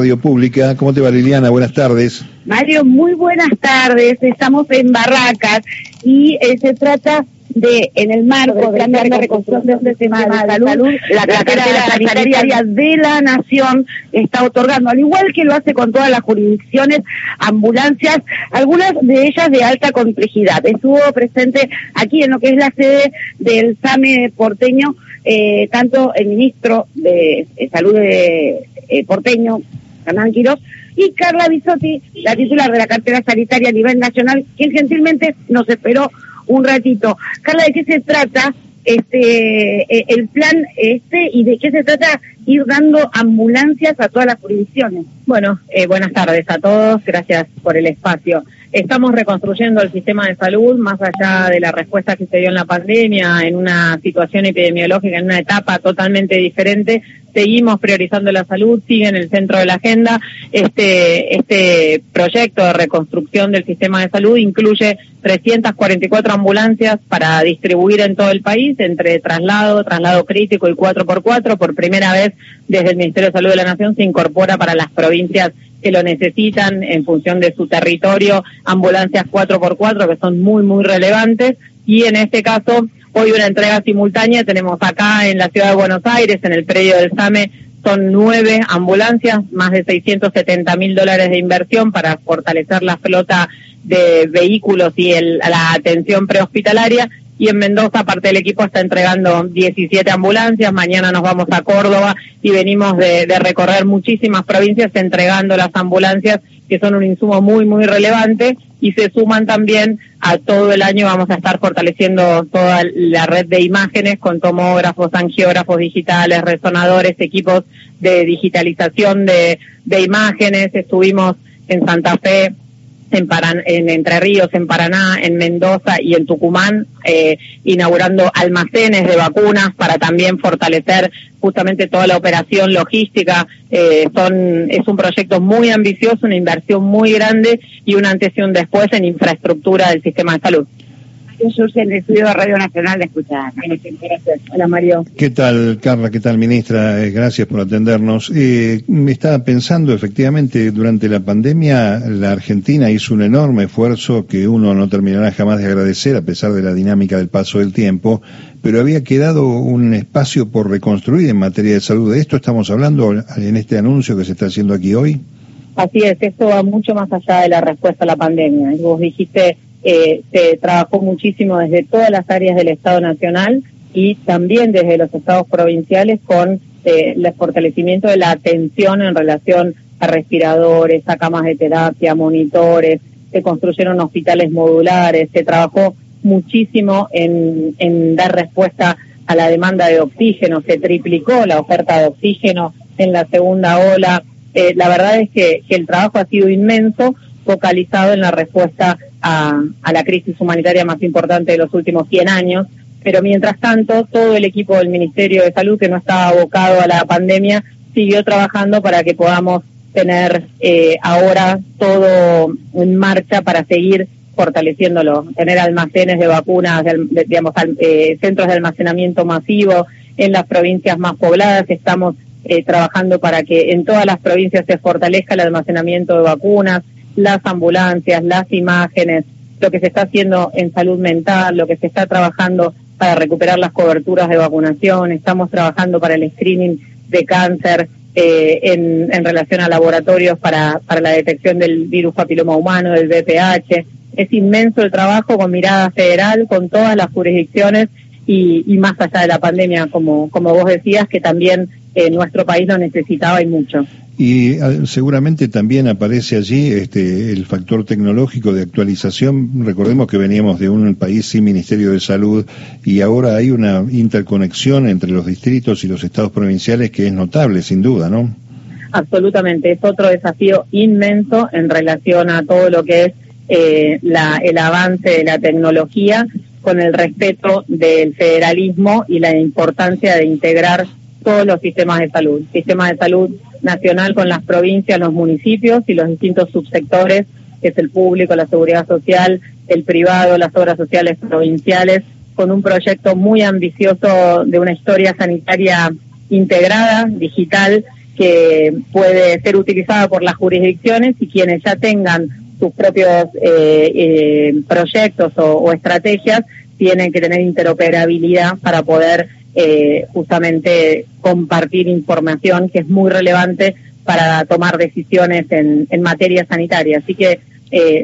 Radio Pública. ¿Cómo te va Liliana? Buenas tardes. Mario, muy buenas tardes. Estamos en Barracas y eh, se trata de, en el marco de la reconstrucción de un sistema de salud, la cartera sanitaria de la Nación está otorgando, al igual que lo hace con todas las jurisdicciones, ambulancias, algunas de ellas de alta complejidad. Estuvo presente aquí en lo que es la sede del SAME porteño, eh, tanto el ministro de Salud de eh, porteño, Hernán Quiroz, y Carla Bisotti, la titular de la cartera sanitaria a nivel nacional, quien gentilmente nos esperó un ratito. Carla, ¿de qué se trata este eh, el plan este y de qué se trata ir dando ambulancias a todas las jurisdicciones? Bueno, eh, buenas tardes a todos, gracias por el espacio. Estamos reconstruyendo el sistema de salud más allá de la respuesta que se dio en la pandemia, en una situación epidemiológica, en una etapa totalmente diferente. Seguimos priorizando la salud, sigue en el centro de la agenda. Este, este proyecto de reconstrucción del sistema de salud incluye 344 ambulancias para distribuir en todo el país entre traslado, traslado crítico y 4x4. Por primera vez desde el Ministerio de Salud de la Nación se incorpora para las provincias que lo necesitan en función de su territorio, ambulancias 4x4 que son muy, muy relevantes. Y en este caso hoy una entrega simultánea tenemos acá en la ciudad de Buenos Aires, en el predio del SAME, son nueve ambulancias, más de 670 mil dólares de inversión para fortalecer la flota de vehículos y el, la atención prehospitalaria y en Mendoza parte del equipo está entregando 17 ambulancias, mañana nos vamos a Córdoba y venimos de, recorrer muchísimas provincias entregando las ambulancias que son un insumo muy, muy relevante y se suman también a todo el año vamos a estar fortaleciendo toda la red de imágenes con tomógrafos, angiógrafos digitales, resonadores, equipos de digitalización de, de imágenes. Estuvimos en Santa Fe en, en Entre Ríos, en Paraná, en Mendoza y en Tucumán, eh, inaugurando almacenes de vacunas para también fortalecer justamente toda la operación logística. Eh, son, es un proyecto muy ambicioso, una inversión muy grande y un antes y un después en infraestructura del sistema de salud en el estudio de Radio Nacional de escuchar. Hola Mario. ¿Qué tal, Carla? ¿Qué tal, ministra? Eh, gracias por atendernos. Eh, me estaba pensando, efectivamente, durante la pandemia, la Argentina hizo un enorme esfuerzo que uno no terminará jamás de agradecer, a pesar de la dinámica del paso del tiempo, pero había quedado un espacio por reconstruir en materia de salud. ¿De esto estamos hablando en este anuncio que se está haciendo aquí hoy? Así es, esto va mucho más allá de la respuesta a la pandemia. Vos dijiste eh, se trabajó muchísimo desde todas las áreas del Estado Nacional y también desde los estados provinciales con eh, el fortalecimiento de la atención en relación a respiradores, a camas de terapia, monitores, se construyeron hospitales modulares, se trabajó muchísimo en, dar respuesta a la demanda de oxígeno, se triplicó la oferta de oxígeno en la segunda ola. Eh, la verdad es que el trabajo ha sido inmenso, focalizado en la respuesta a, la crisis humanitaria más importante de los últimos 100 años. Pero mientras tanto, todo el equipo del Ministerio de Salud, que no estaba abocado a la pandemia, siguió trabajando para que podamos tener eh, ahora todo en marcha para seguir fortaleciéndolo, tener almacenes de vacunas, digamos, eh, centros de almacenamiento masivo en las provincias más pobladas. Estamos eh, trabajando para que en todas las provincias se fortalezca el almacenamiento de vacunas, las ambulancias, las imágenes, lo que se está haciendo en salud mental, lo que se está trabajando para recuperar las coberturas de vacunación, estamos trabajando para el screening de cáncer eh, en, en, relación a laboratorios para, para la detección del virus papiloma humano, del VPH. Es inmenso el trabajo con mirada federal, con todas las jurisdicciones y, y más allá de la pandemia, como, como vos decías, que también eh, nuestro país lo necesitaba y mucho. Y ah, seguramente también aparece allí este, el factor tecnológico de actualización. Recordemos que veníamos de un país sin Ministerio de Salud y ahora hay una interconexión entre los distritos y los estados provinciales que es notable, sin duda, ¿no? Absolutamente, es otro desafío inmenso en relación a todo lo que es eh, la, el avance de la tecnología con el respeto del federalismo y la importancia de integrar todos los sistemas de salud, sistema de salud nacional con las provincias, los municipios y los distintos subsectores, que es el público, la seguridad social, el privado, las obras sociales provinciales, con un proyecto muy ambicioso de una historia sanitaria integrada, digital, que puede ser utilizada por las jurisdicciones y quienes ya tengan sus propios eh, eh, proyectos o, estrategias tienen que tener interoperabilidad para poder eh, justamente compartir información que es muy relevante para tomar decisiones en, en materia sanitaria. Así que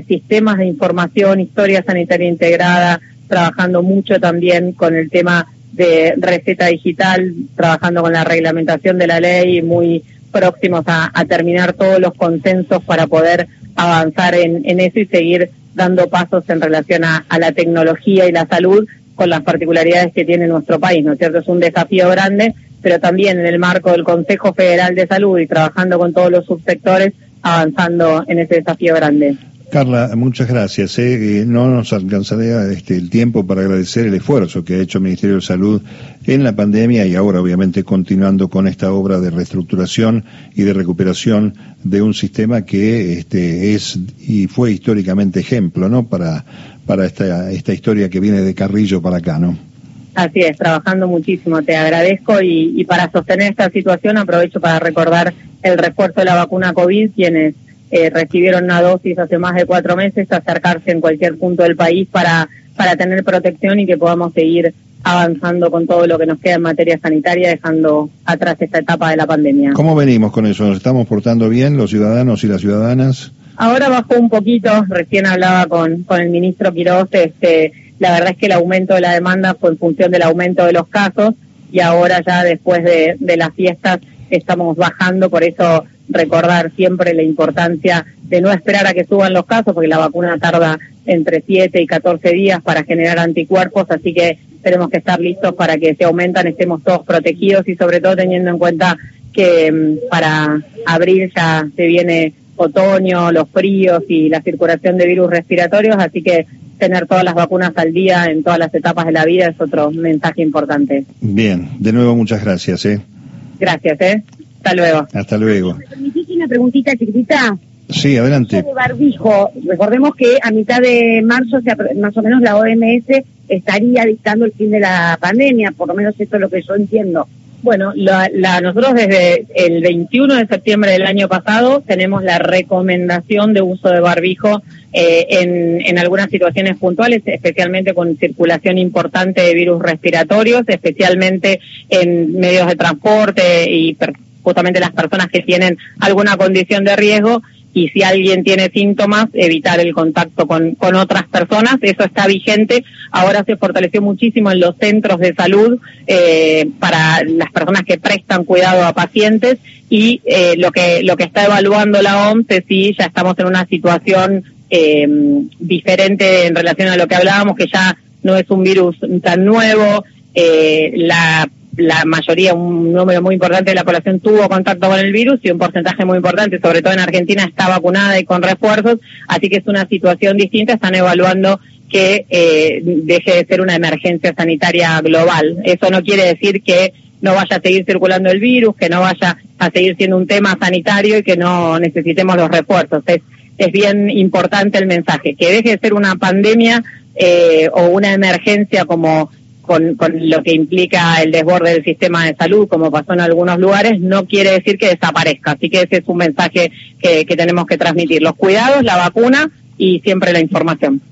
sistemas de información, historia sanitaria integrada, trabajando mucho también con el tema de receta digital, trabajando con la reglamentación de la ley, muy próximos a, terminar todos los consensos para poder avanzar en, eso y seguir dando pasos en relación a, la tecnología y la salud con las particularidades que tiene nuestro país, ¿no es cierto? Es un desafío grande, pero también en el marco del Consejo Federal de Salud y trabajando con todos los subsectores, avanzando en ese desafío grande. Carla, muchas gracias. ¿eh? No nos alcanzaría este, el tiempo para agradecer el esfuerzo que ha hecho el Ministerio de Salud en la pandemia y ahora obviamente continuando con esta obra de reestructuración y de recuperación de un sistema que este, es y fue históricamente ejemplo, ¿no? Para, para esta, esta historia que viene de Carrillo para acá, ¿no? Así es, trabajando muchísimo. Te agradezco y, y para sostener esta situación aprovecho para recordar el refuerzo de la vacuna COVID, quienes eh, recibieron una dosis hace más de cuatro meses, acercarse en cualquier punto del país para, para tener protección y que podamos seguir avanzando con todo lo que nos queda en materia sanitaria, dejando atrás esta etapa de la pandemia. ¿Cómo venimos con eso? ¿Nos estamos portando bien los ciudadanos y las ciudadanas? Ahora bajó un poquito, recién hablaba con, con el ministro Quiroz, este, la verdad es que el aumento de la demanda fue en función del aumento de los casos y ahora ya después de, de las fiestas estamos bajando, por eso recordar siempre la importancia de no esperar a que suban los casos, porque la vacuna tarda entre 7 y 14 días para generar anticuerpos, así que tenemos que estar listos para que se aumentan, estemos todos protegidos y sobre todo teniendo en cuenta que mm, para abril ya se viene otoño, los fríos y la circulación de virus respiratorios, así que tener todas las vacunas al día en todas las etapas de la vida es otro mensaje importante. Bien, de nuevo muchas gracias. ¿eh? Gracias, ¿eh? Hasta luego. Hasta luego. ¿Me permitís una preguntita chiquitita? Sí, adelante. De barbijo. Recordemos que a mitad de marzo, más o menos la OMS estaría dictando el fin de la pandemia, por lo menos esto es lo que yo entiendo. Bueno, la, nosotros desde el 21 de septiembre del año pasado tenemos la recomendación de uso de barbijo eh, en, en algunas situaciones puntuales, especialmente con circulación importante de virus respiratorios, especialmente en medios de transporte y justamente las personas que tienen alguna condición de riesgo y si alguien tiene síntomas, evitar el contacto con, con otras personas. Eso está vigente. Ahora se fortaleció muchísimo en los centros de salud eh, para las personas que prestan cuidado a pacientes y eh, lo que lo que está evaluando la OMS es si ya estamos en una situación eh, diferente en relación a lo que hablábamos, que ya no es un virus tan nuevo. Eh, la la mayoría, un número muy importante de la población tuvo contacto con el virus y un porcentaje muy importante, sobre todo en Argentina, está vacunada y con refuerzos, así que es una situación distinta, están evaluando que eh, deje de ser una emergencia sanitaria global. Eso no quiere decir que no vaya a seguir circulando el virus, que no vaya a seguir siendo un tema sanitario y que no necesitemos los refuerzos. Es, es bien importante el mensaje, que deje de ser una pandemia eh, o una emergencia como con, lo que implica el desborde del sistema de salud, como pasó en algunos lugares, no quiere decir que desaparezca. Así que ese es un mensaje que, que tenemos que transmitir. Los cuidados, la vacuna y siempre la información.